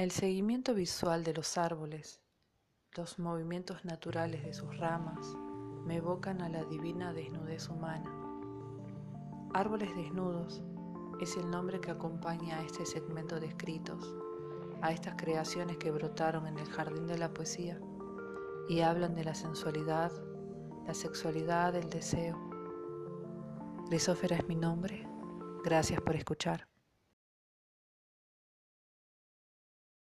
El seguimiento visual de los árboles, los movimientos naturales de sus ramas, me evocan a la divina desnudez humana. Árboles desnudos es el nombre que acompaña a este segmento de escritos, a estas creaciones que brotaron en el jardín de la poesía y hablan de la sensualidad, la sexualidad, el deseo. Grisófera es mi nombre. Gracias por escuchar.